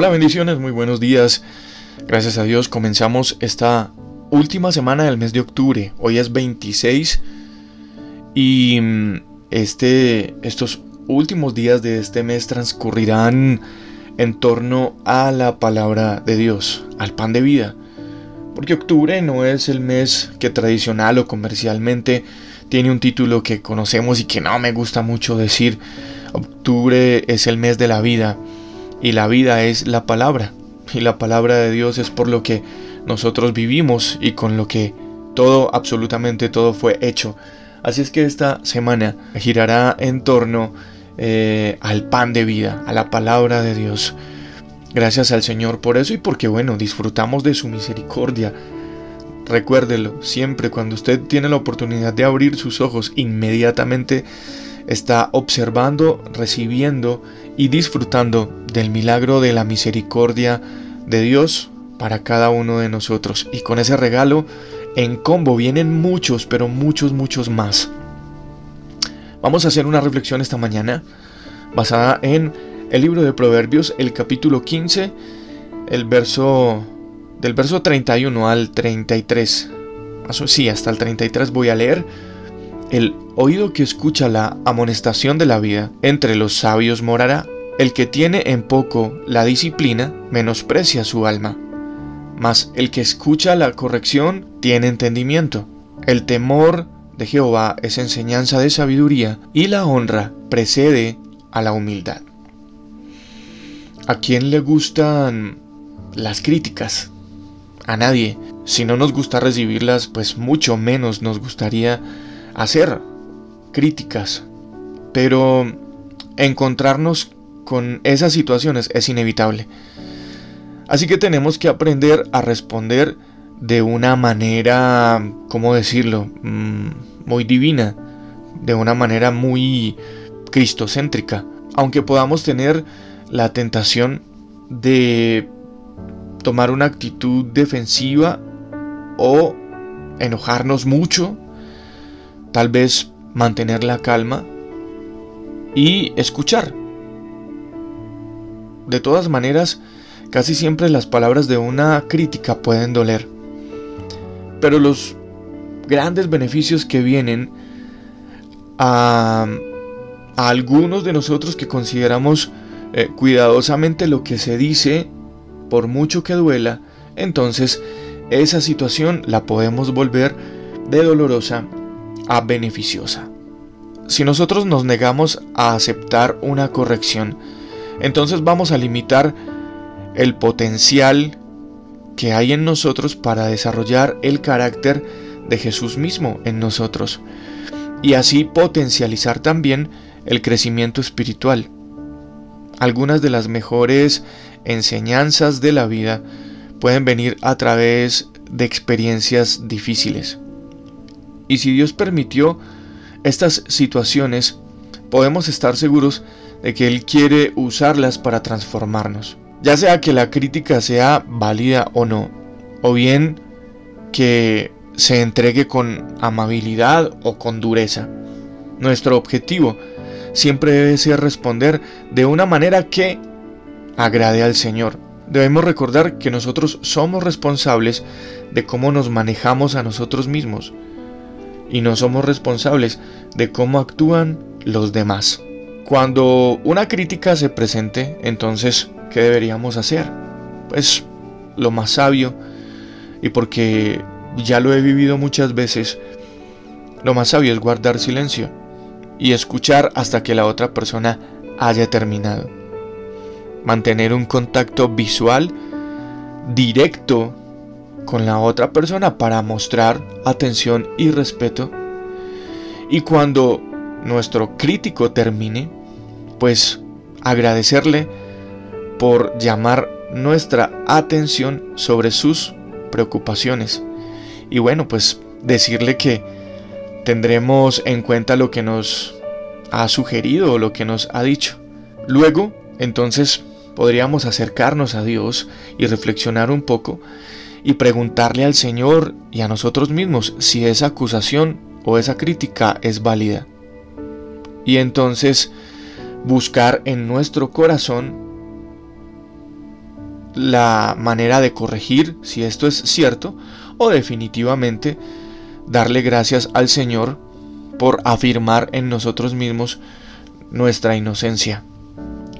Hola, bendiciones, muy buenos días. Gracias a Dios comenzamos esta última semana del mes de octubre. Hoy es 26 y mm, este, estos últimos días de este mes transcurrirán en torno a la palabra de Dios, al pan de vida. Porque octubre no es el mes que tradicional o comercialmente tiene un título que conocemos y que no me gusta mucho decir. Octubre es el mes de la vida y la vida es la palabra. Y la palabra de Dios es por lo que nosotros vivimos y con lo que todo, absolutamente todo fue hecho. Así es que esta semana girará en torno eh, al pan de vida, a la palabra de Dios. Gracias al Señor por eso y porque, bueno, disfrutamos de su misericordia. Recuérdelo, siempre cuando usted tiene la oportunidad de abrir sus ojos, inmediatamente está observando, recibiendo y disfrutando del milagro de la misericordia de Dios para cada uno de nosotros. Y con ese regalo en combo vienen muchos, pero muchos, muchos más. Vamos a hacer una reflexión esta mañana basada en el libro de Proverbios, el capítulo 15, el verso del verso 31 al 33. Sí, hasta el 33 voy a leer. El oído que escucha la amonestación de la vida entre los sabios morará. El que tiene en poco la disciplina menosprecia su alma. Mas el que escucha la corrección tiene entendimiento. El temor de Jehová es enseñanza de sabiduría y la honra precede a la humildad. ¿A quién le gustan las críticas? A nadie. Si no nos gusta recibirlas, pues mucho menos nos gustaría hacer críticas, pero encontrarnos con esas situaciones es inevitable. Así que tenemos que aprender a responder de una manera, ¿cómo decirlo?, mm, muy divina, de una manera muy cristocéntrica, aunque podamos tener la tentación de tomar una actitud defensiva o enojarnos mucho Tal vez mantener la calma y escuchar. De todas maneras, casi siempre las palabras de una crítica pueden doler. Pero los grandes beneficios que vienen a, algunos de nosotros que consideramos eh, cuidadosamente lo que se dice, por mucho que duela, entonces esa situación la podemos volver de dolorosa a beneficiosa. Si nosotros nos negamos a aceptar una corrección, entonces vamos a limitar el potencial que hay en nosotros para desarrollar el carácter de Jesús mismo en nosotros y así potencializar también el crecimiento espiritual. Algunas de las mejores enseñanzas de la vida pueden venir a través de experiencias difíciles. Y si Dios permitió estas situaciones, podemos estar seguros de que Él quiere usarlas para transformarnos. Ya sea que la crítica sea válida o no, o bien que se entregue con amabilidad o con dureza. Nuestro objetivo siempre debe ser responder de una manera que agrade al Señor. Debemos recordar que nosotros somos responsables de cómo nos manejamos a nosotros mismos y no somos responsables de cómo actúan los demás. Cuando una crítica se presente, entonces, ¿qué deberíamos hacer? Pues lo más sabio, y porque ya lo he vivido muchas veces, lo más sabio es guardar silencio y escuchar hasta que la otra persona haya terminado. Mantener un contacto visual directo con la otra persona para mostrar atención y respeto. Y cuando nuestro crítico termine, pues agradecerle por llamar nuestra atención sobre sus preocupaciones. Y bueno, pues decirle que tendremos en cuenta lo que nos ha sugerido o lo que nos ha dicho. Luego, entonces, podríamos acercarnos a Dios y reflexionar un poco y preguntarle al Señor y a nosotros mismos si esa acusación o esa crítica es válida. Y entonces buscar en nuestro corazón la manera de corregir si esto es cierto o definitivamente darle gracias al Señor por afirmar en nosotros mismos nuestra inocencia.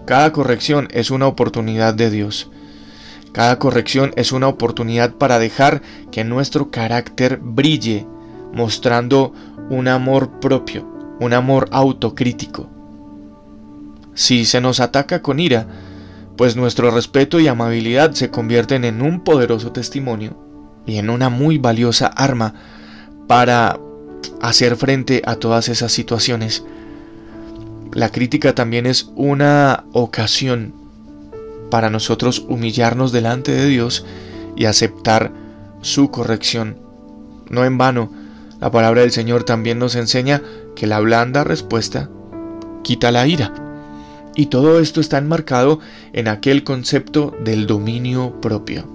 Cada corrección es una oportunidad de Dios. Cada corrección es una oportunidad para dejar que nuestro carácter brille, mostrando un amor propio, un amor autocrítico. Si se nos ataca con ira, pues nuestro respeto y amabilidad se convierten en un poderoso testimonio y en una muy valiosa arma para hacer frente a todas esas situaciones. La crítica también es una ocasión para nosotros humillarnos delante de Dios y aceptar su corrección. No en vano, la palabra del Señor también nos enseña que la blanda respuesta quita la ira. Y todo esto está enmarcado en aquel concepto del dominio propio,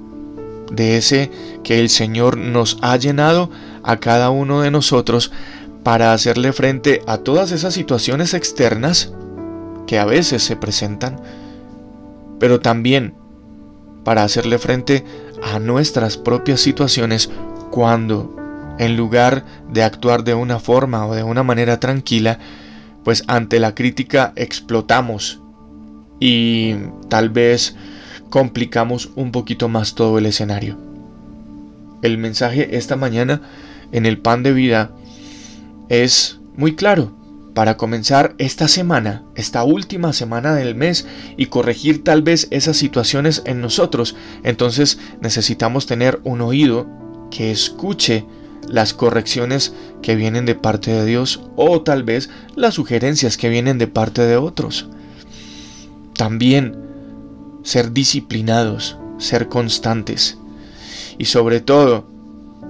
de ese que el Señor nos ha llenado a cada uno de nosotros para hacerle frente a todas esas situaciones externas que a veces se presentan, pero también para hacerle frente a nuestras propias situaciones cuando, en lugar de actuar de una forma o de una manera tranquila, pues ante la crítica explotamos y tal vez complicamos un poquito más todo el escenario. El mensaje esta mañana en el pan de vida es muy claro para comenzar esta semana, esta última semana del mes y corregir tal vez esas situaciones en nosotros. Entonces necesitamos tener un oído que escuche las correcciones que vienen de parte de Dios o tal vez las sugerencias que vienen de parte de otros. También ser disciplinados, ser constantes y sobre todo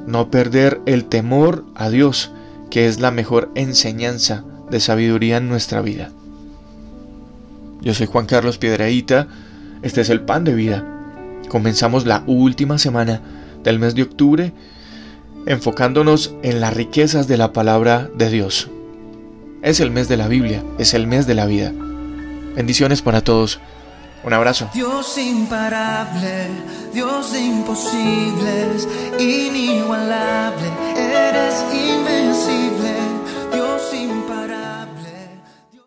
no perder el temor a Dios, que es la mejor enseñanza de sabiduría en nuestra vida. Yo soy Juan Carlos Piedraíta, este es el pan de vida. Comenzamos la última semana del mes de octubre enfocándonos en las riquezas de la palabra de Dios. Es el mes de la Biblia, es el mes de la vida. Bendiciones para todos. Un abrazo. Dios imparable, Dios de imposibles, inigualable, eres invencible.